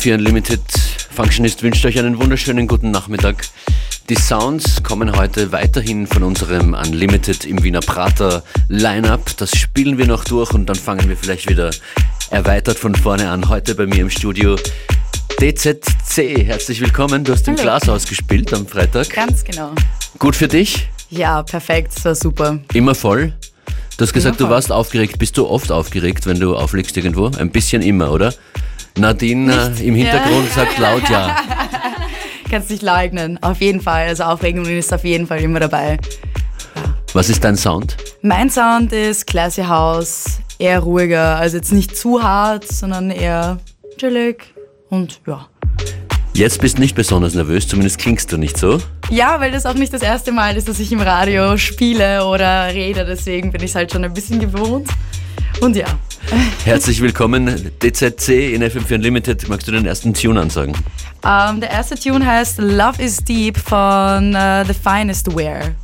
FM4 Unlimited Functionist wünscht euch einen wunderschönen guten Nachmittag. Die Sounds kommen heute weiterhin von unserem Unlimited im Wiener Prater Lineup. Das spielen wir noch durch und dann fangen wir vielleicht wieder erweitert von vorne an. Heute bei mir im Studio DZC. Herzlich willkommen. Du hast im Glas ausgespielt am Freitag. Ganz genau. Gut für dich? Ja, perfekt. Das war super. Immer voll? Du hast gesagt, du warst aufgeregt. Bist du oft aufgeregt, wenn du auflegst irgendwo? Ein bisschen immer, oder? Nadine äh, im Hintergrund ja. sagt laut ja. Kannst nicht leugnen. Auf jeden Fall. Also Aufregung ist auf jeden Fall immer dabei. Was ist dein Sound? Mein Sound ist Classy House, eher ruhiger. Also jetzt nicht zu hart, sondern eher chillig und ja. Jetzt bist du nicht besonders nervös, zumindest klingst du nicht so. Ja, weil das auch nicht das erste Mal ist, dass ich im Radio spiele oder rede, deswegen bin ich es halt schon ein bisschen gewohnt. Und ja. Herzlich willkommen, DZC in FM4 Unlimited. Magst du den ersten Tune ansagen? Um, ähm, der erste Tune heißt Love is Deep von uh, The Finest Wear.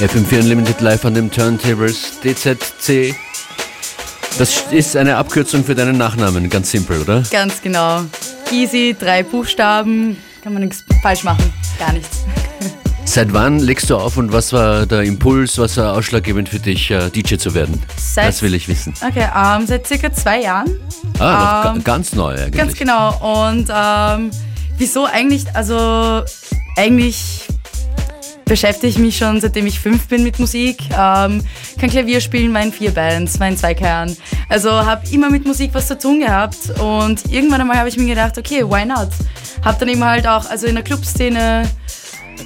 FM4 Unlimited live an dem Turntables DZC. Das ist eine Abkürzung für deinen Nachnamen, ganz simpel, oder? Ganz genau. Easy, drei Buchstaben, kann man nichts falsch machen, gar nichts. Seit wann legst du auf und was war der Impuls, was war ausschlaggebend für dich, äh, DJ zu werden? Seit, das will ich wissen. Okay, ähm, seit circa zwei Jahren. Ah, ähm, ganz neu eigentlich. Ganz genau. Und ähm, wieso eigentlich, also eigentlich beschäftige ich mich schon seitdem ich fünf bin mit Musik. Ähm, kann Klavier spielen, war in vier Bands, war in zwei Kernen. Also habe immer mit Musik was zu tun gehabt und irgendwann einmal habe ich mir gedacht, okay, why not? Habe dann eben halt auch also in der Clubszene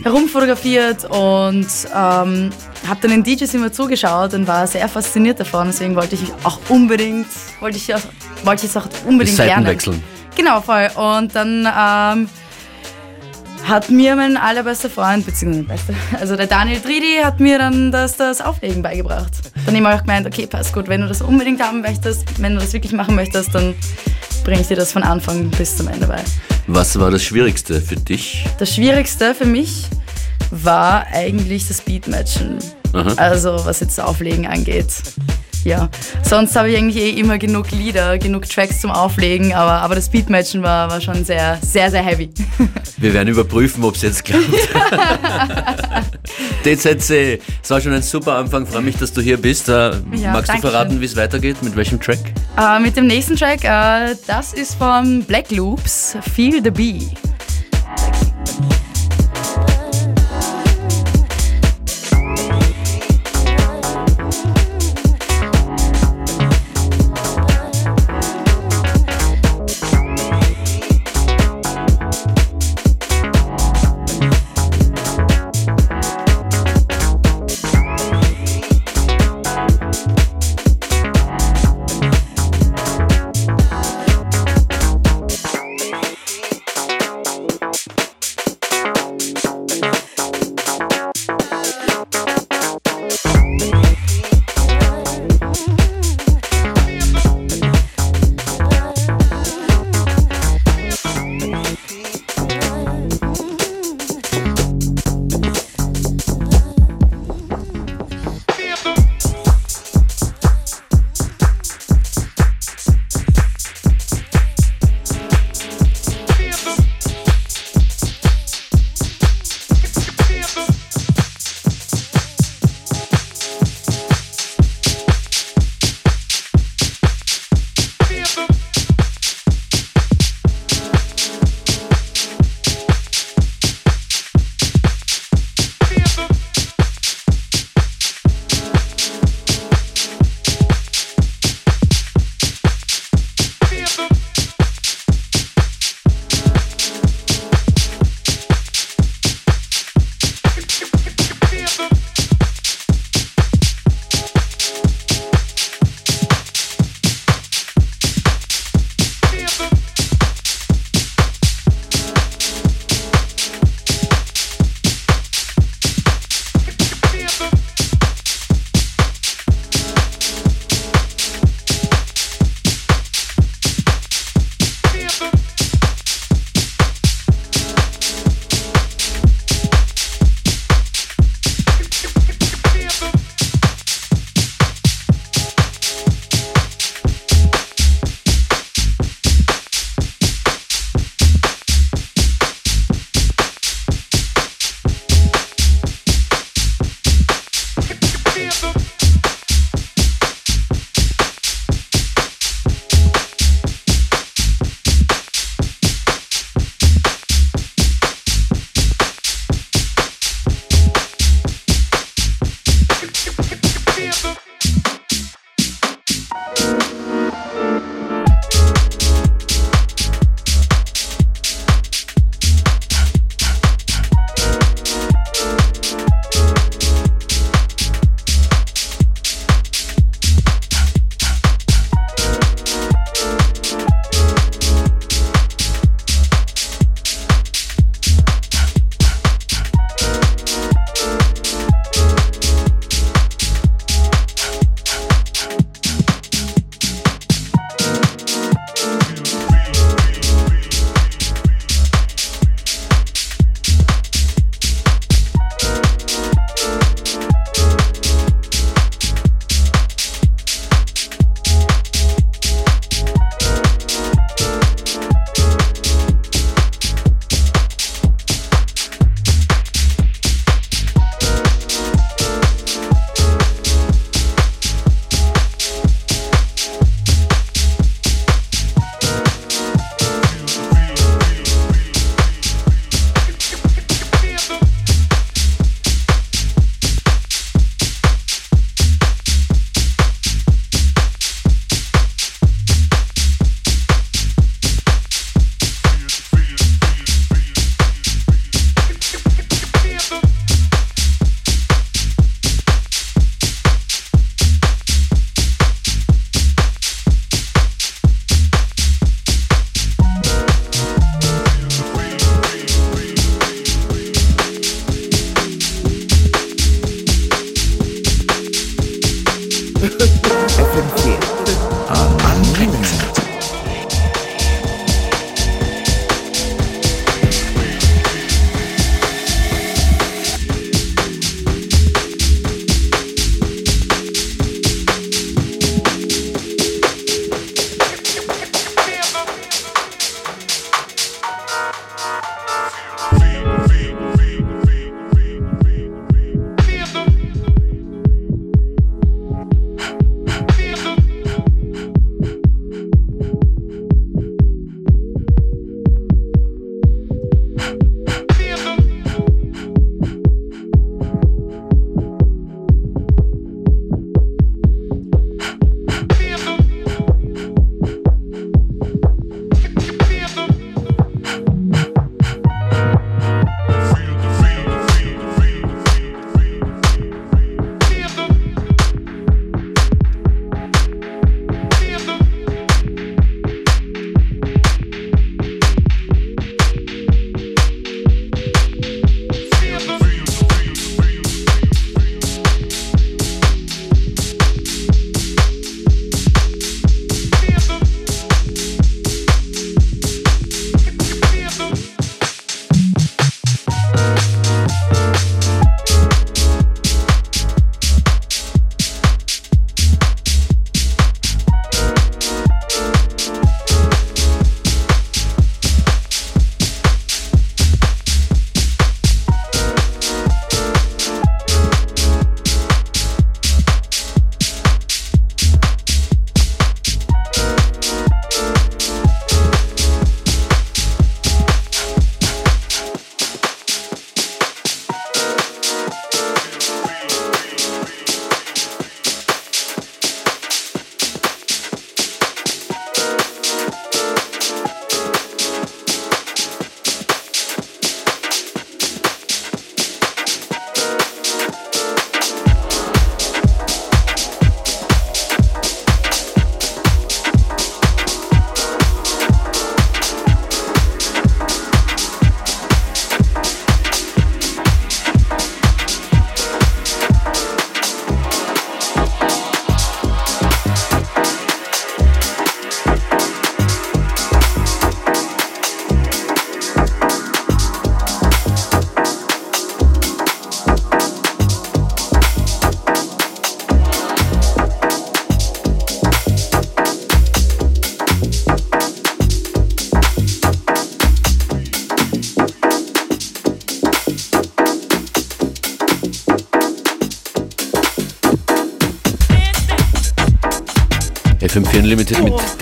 herumfotografiert und ähm, habe dann den DJs immer zugeschaut und war sehr fasziniert davon. Deswegen wollte ich auch unbedingt, wollte ich, wollte ich es auch unbedingt lernen. wechseln. Genau, voll. Und dann ähm, hat mir mein allerbester Freund, beziehungsweise beste, also der Daniel Tridi, hat mir dann das, das Auflegen beigebracht. Dann habe ich auch gemeint, okay, passt gut, wenn du das unbedingt haben möchtest, wenn du das wirklich machen möchtest, dann bringe ich dir das von Anfang bis zum Ende bei. Was war das Schwierigste für dich? Das Schwierigste für mich war eigentlich das Beatmatchen. Aha. Also was jetzt das Auflegen angeht. Ja, sonst habe ich eigentlich eh immer genug Lieder, genug Tracks zum Auflegen, aber, aber das Beatmatchen war, war schon sehr, sehr, sehr heavy. Wir werden überprüfen, ob es jetzt klappt. DZC, es war schon ein super Anfang, freue mich, dass du hier bist. Äh, Ja, magst du verraten, wie es weitergeht? Mit welchem Track? Äh, mit dem nächsten Track, äh, das ist von Black Loops, Feel the Bee.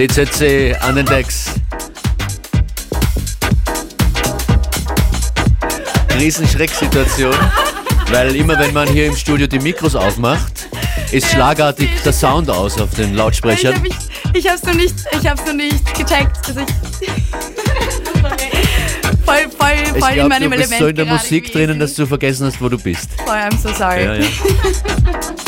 DZC an den Decks. Riesenschrecksituation, weil immer wenn man hier im Studio die Mikros aufmacht, ist schlagartig der Sound aus auf den Lautsprechern. Ich, hab, ich, ich hab's noch nicht, ich hab's noch nicht gecheckt. Also ich voll, voll, voll ich glaub, in meinem du bist Element so in der Musik gewesen. drinnen, dass du vergessen hast, wo du bist. Voll, I'm so sorry. Ja, ja.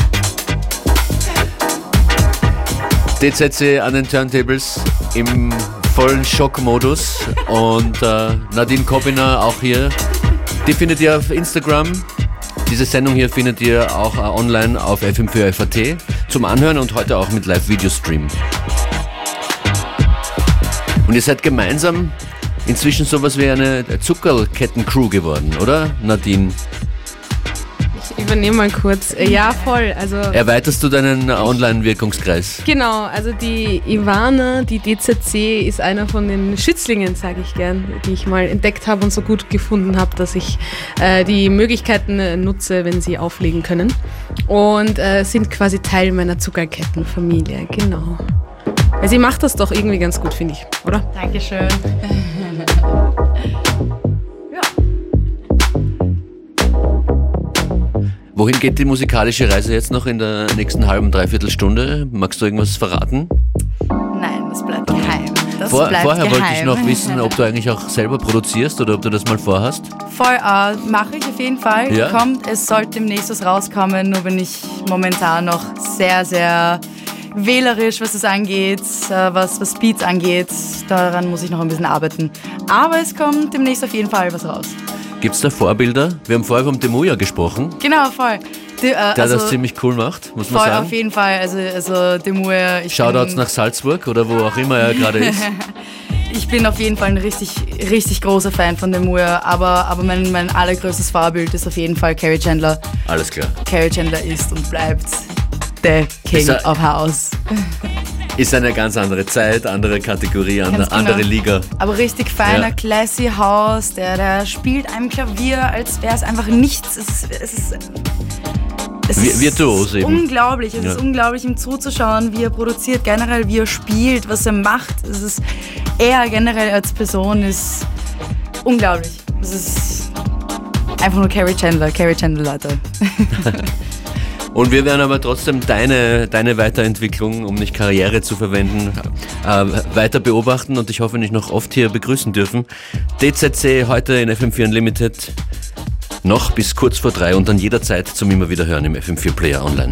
DZC an den Turntables im vollen Schockmodus und äh, Nadine Kobiner auch hier. Die findet ihr auf Instagram. Diese Sendung hier findet ihr auch äh, online auf FM4FAT zum Anhören und heute auch mit Live-Video-Stream. Und ihr seid gemeinsam inzwischen sowas wie eine Zuckerketten-Crew geworden, oder Nadine? Ich übernehme mal kurz. Äh, Ja, voll. Also Erweiterst du deinen Online-Wirkungskreis? genau, also die Ivana, die DZC, ist einer von den Schützlingen, sage ich gern, die ich mal entdeckt habe und so gut gefunden habe, dass ich äh, die Möglichkeiten äh, nutze, wenn sie auflegen können. Und äh, sind quasi Teil meiner Zuckerkettenfamilie, genau. Weil sie macht das doch irgendwie ganz gut, finde ich, oder? Dankeschön. Wohin geht die musikalische Reise jetzt noch in der nächsten halben, dreiviertel Stunde? Magst du irgendwas verraten? Nein, das bleibt geheim. Das Vor, bleibt vorher geheim. wollte ich noch wissen, ob du eigentlich auch selber produzierst oder ob du das mal vorhast. Voll, äh, mache ich auf jeden Fall. Ja? Kommt, es sollte demnächst was rauskommen, nur bin ich momentan noch sehr, sehr wählerisch, was es angeht, äh, was, was Beats angeht. Daran muss ich noch ein bisschen arbeiten. Aber es kommt demnächst auf jeden Fall was raus. Gibt es da Vorbilder? Wir haben vorher vom Demuya gesprochen, Genau, voll. Die, äh, der also, das ziemlich cool macht, muss man voll auf sagen. jeden Fall. Also, also ich Shoutouts nach Salzburg oder wo auch immer er gerade ist. ich bin auf jeden Fall ein richtig, richtig großer Fan von Demur, aber, aber mein, mein allergrößtes Vorbild ist auf jeden Fall Carrie Chandler. Alles klar. Carrie Chandler ist und bleibt der King of House. Ist eine ganz andere Zeit, andere Kategorie, and, Ganz genau. andere Liga. Aber richtig feiner, Ja. classy House, der, der spielt einem Klavier, als wäre es einfach nichts. Es, ist- es ist, es ist virtuos eben. unglaublich. Es Ja. ist unglaublich, ihm zuzuschauen, wie er produziert, generell wie er spielt, was er macht. Es ist, er generell als Person ist unglaublich. Es ist einfach nur Carrie Chandler, Carrie Chandler, Leute. Und wir werden aber trotzdem deine, deine Weiterentwicklung, um nicht Karriere zu verwenden, äh, weiter beobachten und ich hoffe, nicht noch oft hier begrüßen dürfen. DZC heute in FM4 Unlimited noch bis kurz vor drei und dann jederzeit zum immer wieder hören im FM4 Player Online.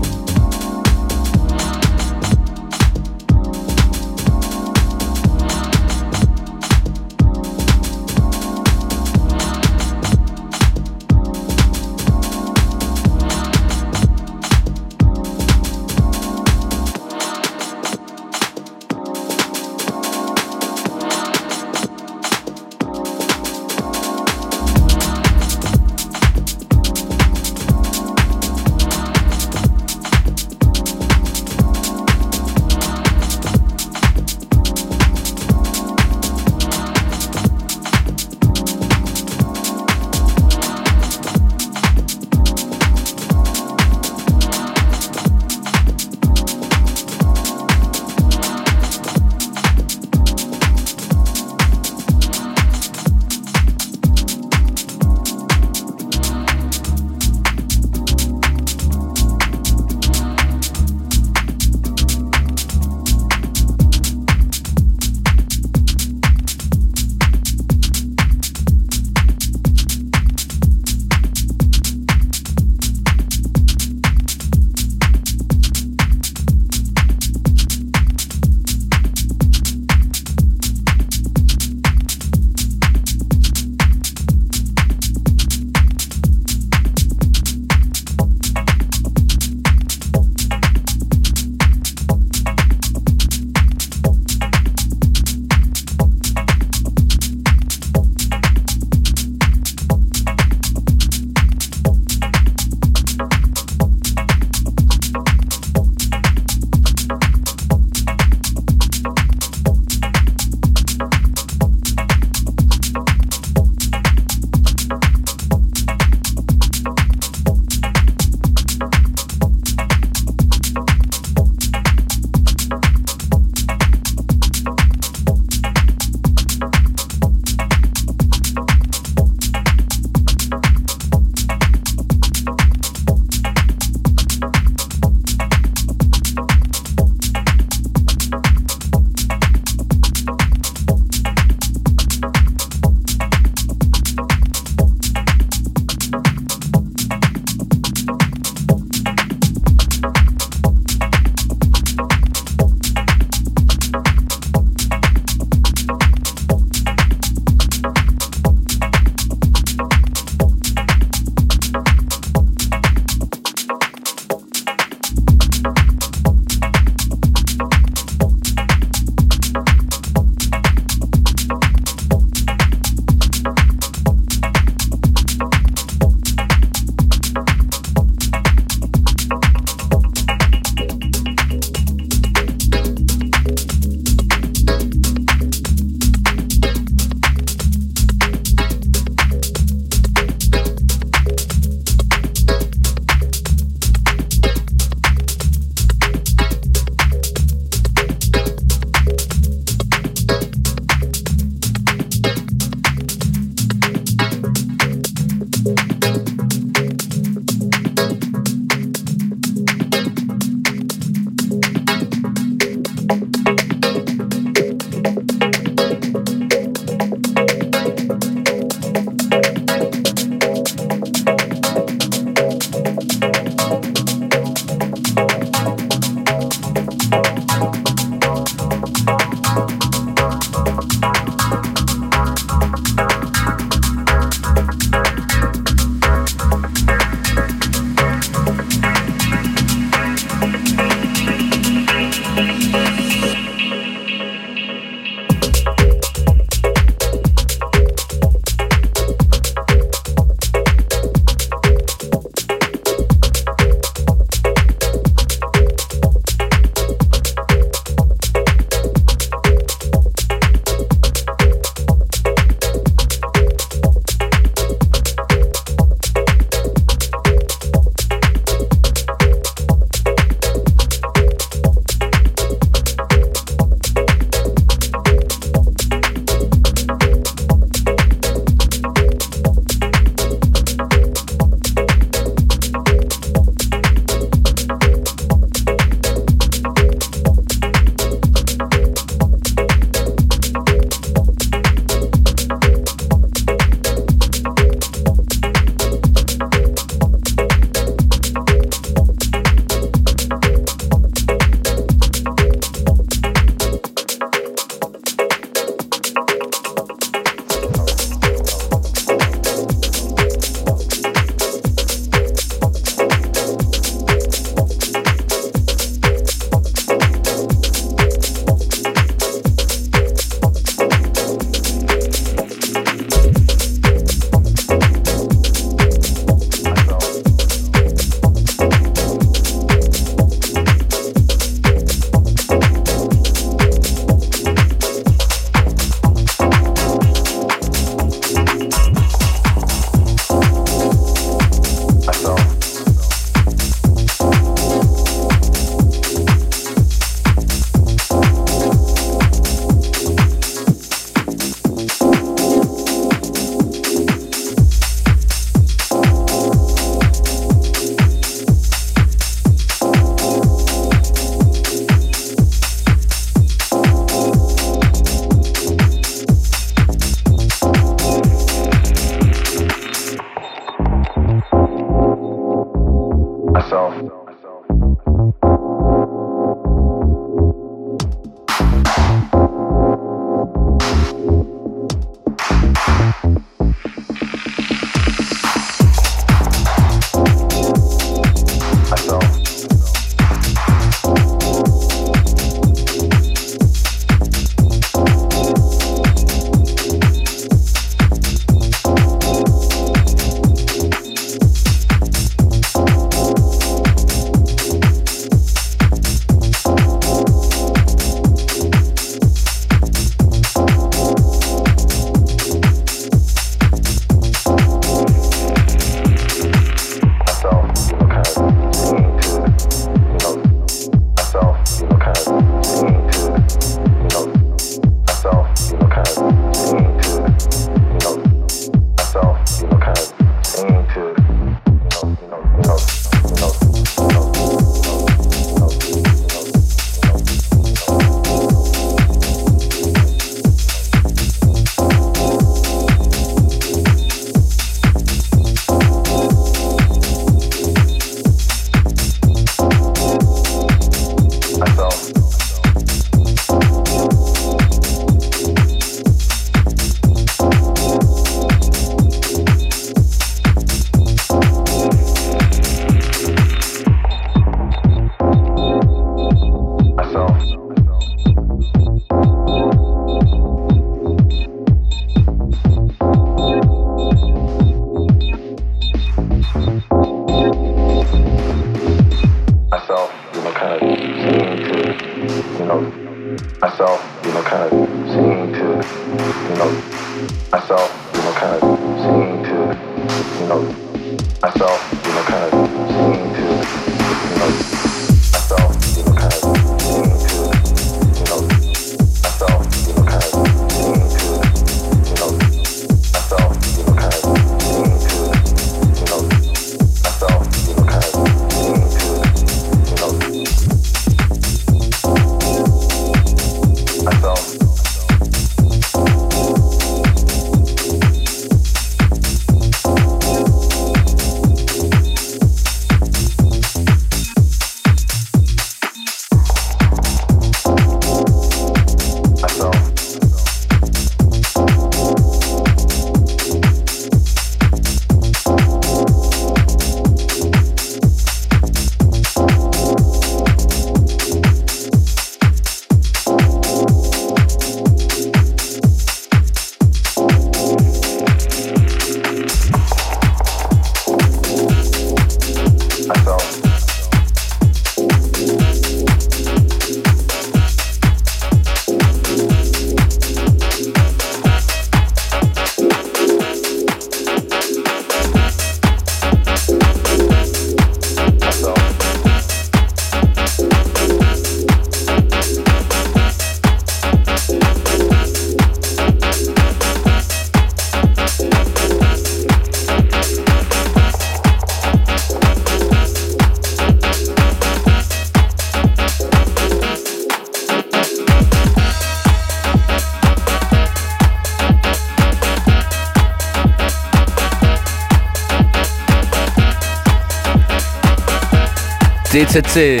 DCC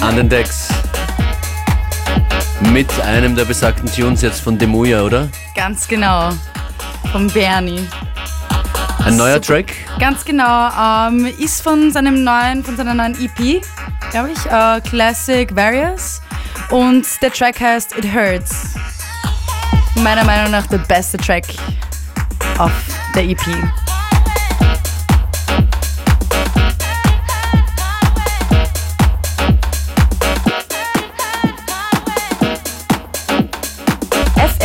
an den Decks. Mit einem der besagten Tunes jetzt von Demuya, oder? Ganz genau. Von Bernie. Ein neuer Super. Track? Ganz genau. Ähm, ist von seinem neuen, von seiner neuen EP, glaube ich, äh, Classic Various. Und der Track heißt It Hurts. Meiner Meinung nach der beste Track auf der EP.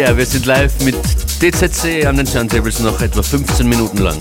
Ja, wir sind live mit DZC an den Turntables noch etwa 15 Minuten lang.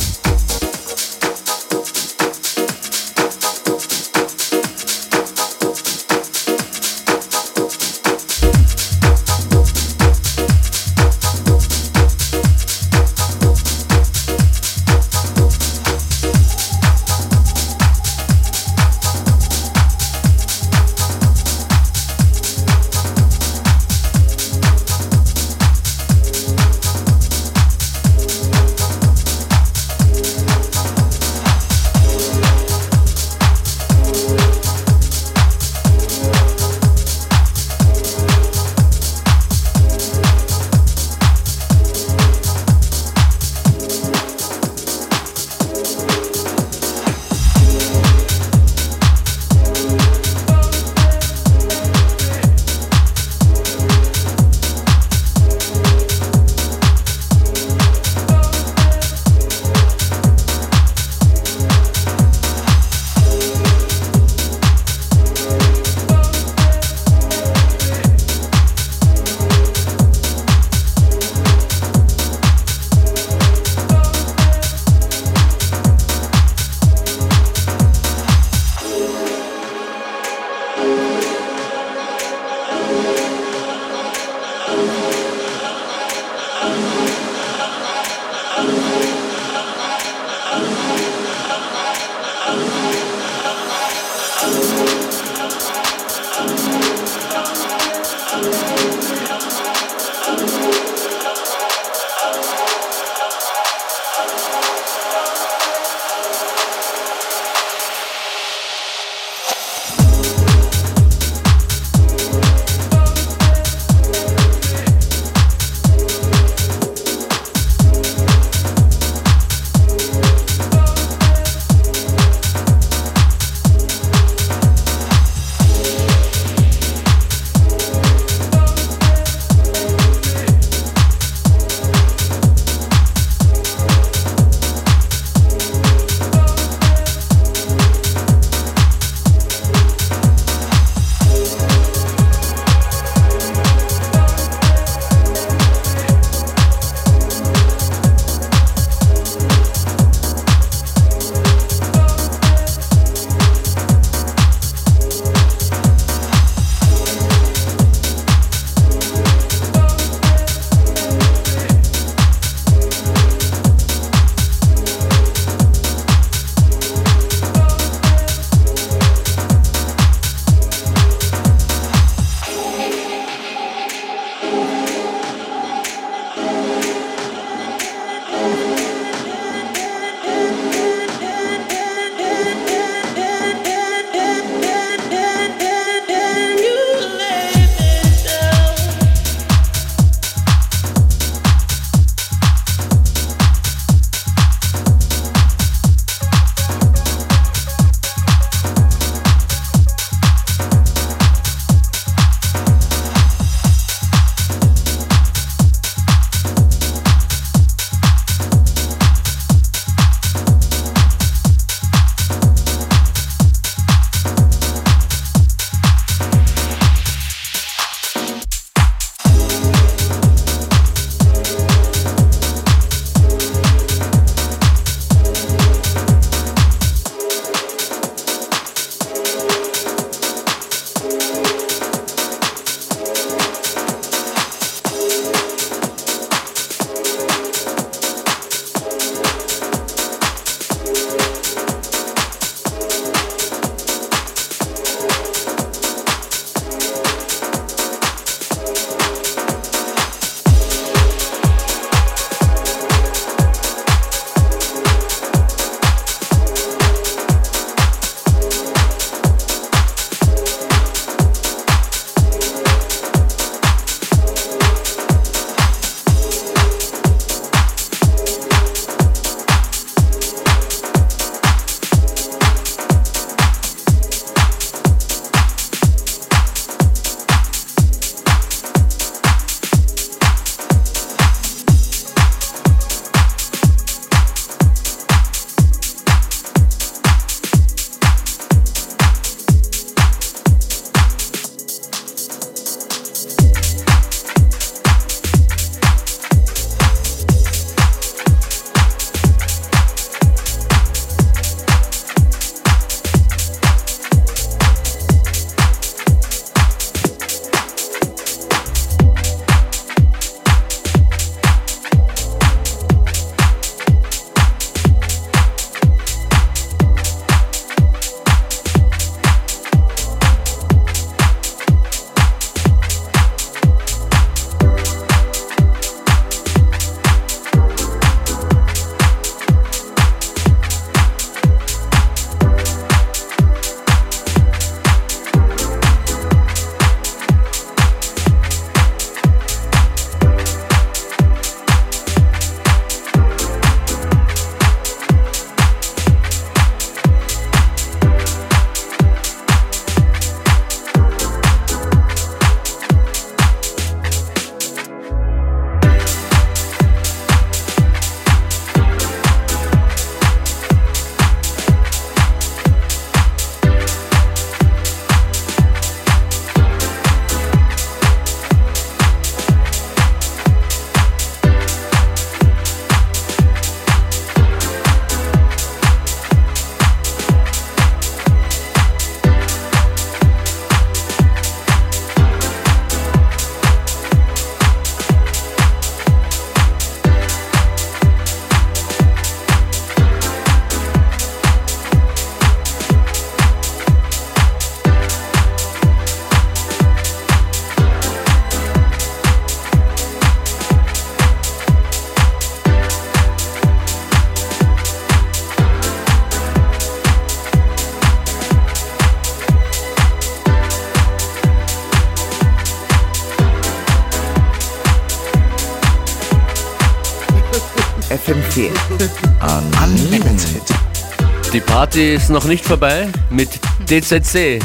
Party ist noch nicht vorbei mit DZC.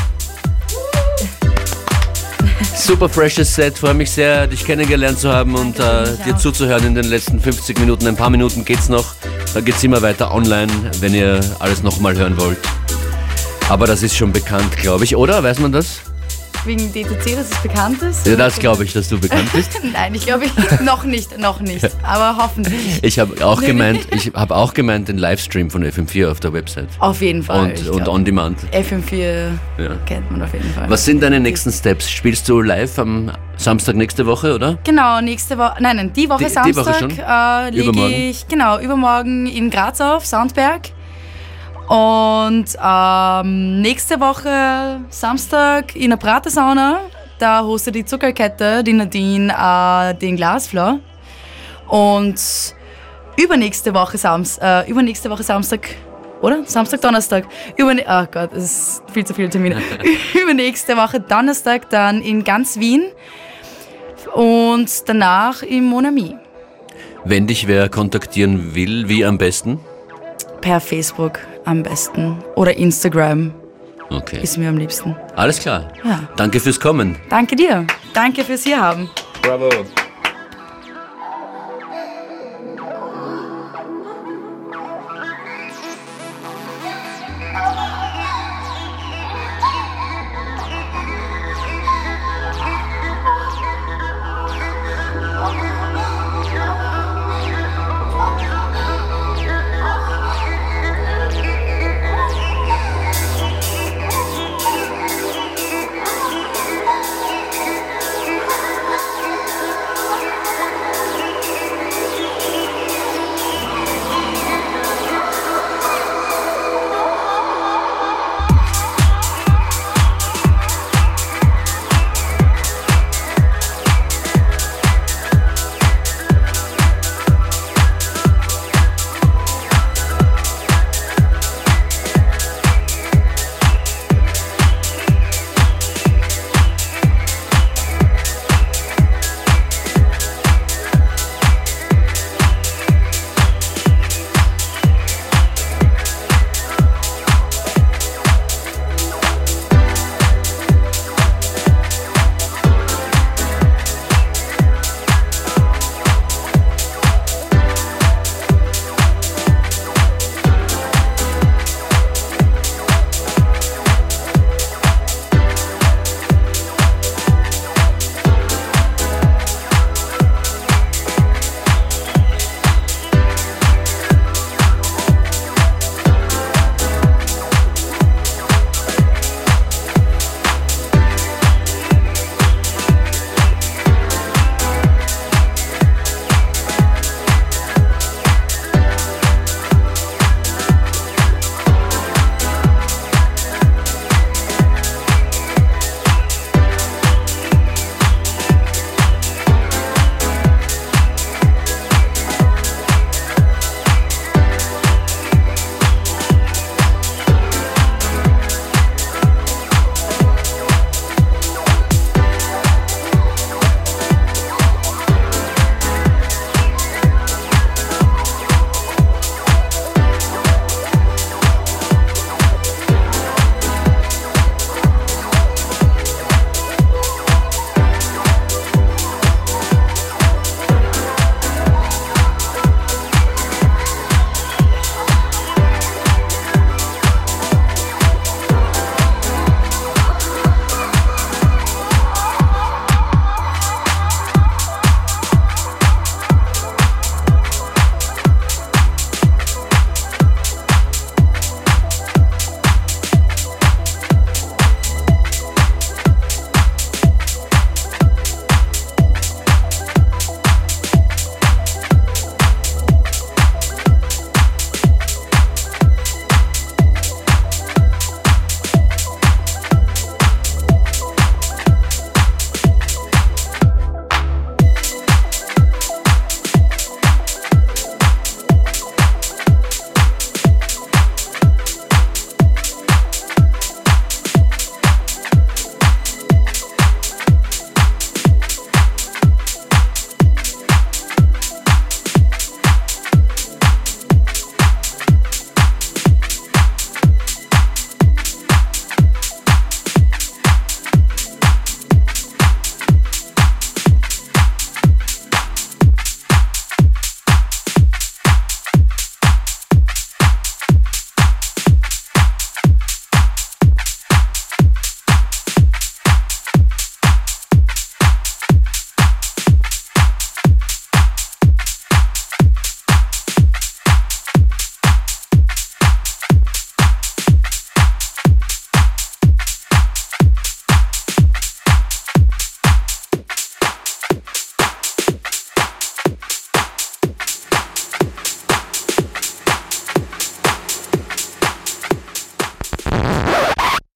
Super freshes Set, freue mich sehr, dich kennengelernt zu haben und äh, dir zuzuhören in den letzten 50 Minuten. Ein paar Minuten geht's noch, dann geht's immer weiter online, wenn ihr alles nochmal hören wollt. Aber das ist schon bekannt, glaube ich, oder? Weiß man das? Wegen DTC, dass es bekannt ist? Ja, das glaube ich, dass du bekannt bist. Nein, ich glaube noch nicht, noch nicht. Aber hoffentlich. Ich habe auch gemeint, ich habe auch gemeint den Livestream von FM4 auf der Website Auf jeden Fall. und, und on demand. FM4 Ja. kennt man auf jeden Fall. Was sind deine nächsten Steps? Spielst du live am Samstag nächste Woche, oder? Genau, nächste Woche, nein, nein, die Woche Die- die Samstag Woche schon? äh, lege Übermorgen? ich, genau, übermorgen in Graz auf, Soundberg. Und ähm, nächste Woche Samstag in der Pratersauna, da hostet die Zuckerkette, die Nadine, äh, den Glasfloor. Und übernächste Woche, Sams äh, übernächste Woche Samstag, oder? Samstag, Donnerstag. Überne oh Gott, es ist viel zu viele Termine. Übernächste Woche Donnerstag dann in ganz Wien und danach im Monami. Wenn dich wer kontaktieren will, wie am besten? Per Facebook am besten oder Instagram Okay. ist mir am liebsten. Alles klar. Ja. Danke fürs Kommen. Danke dir. Danke fürs Hier haben. Bravo.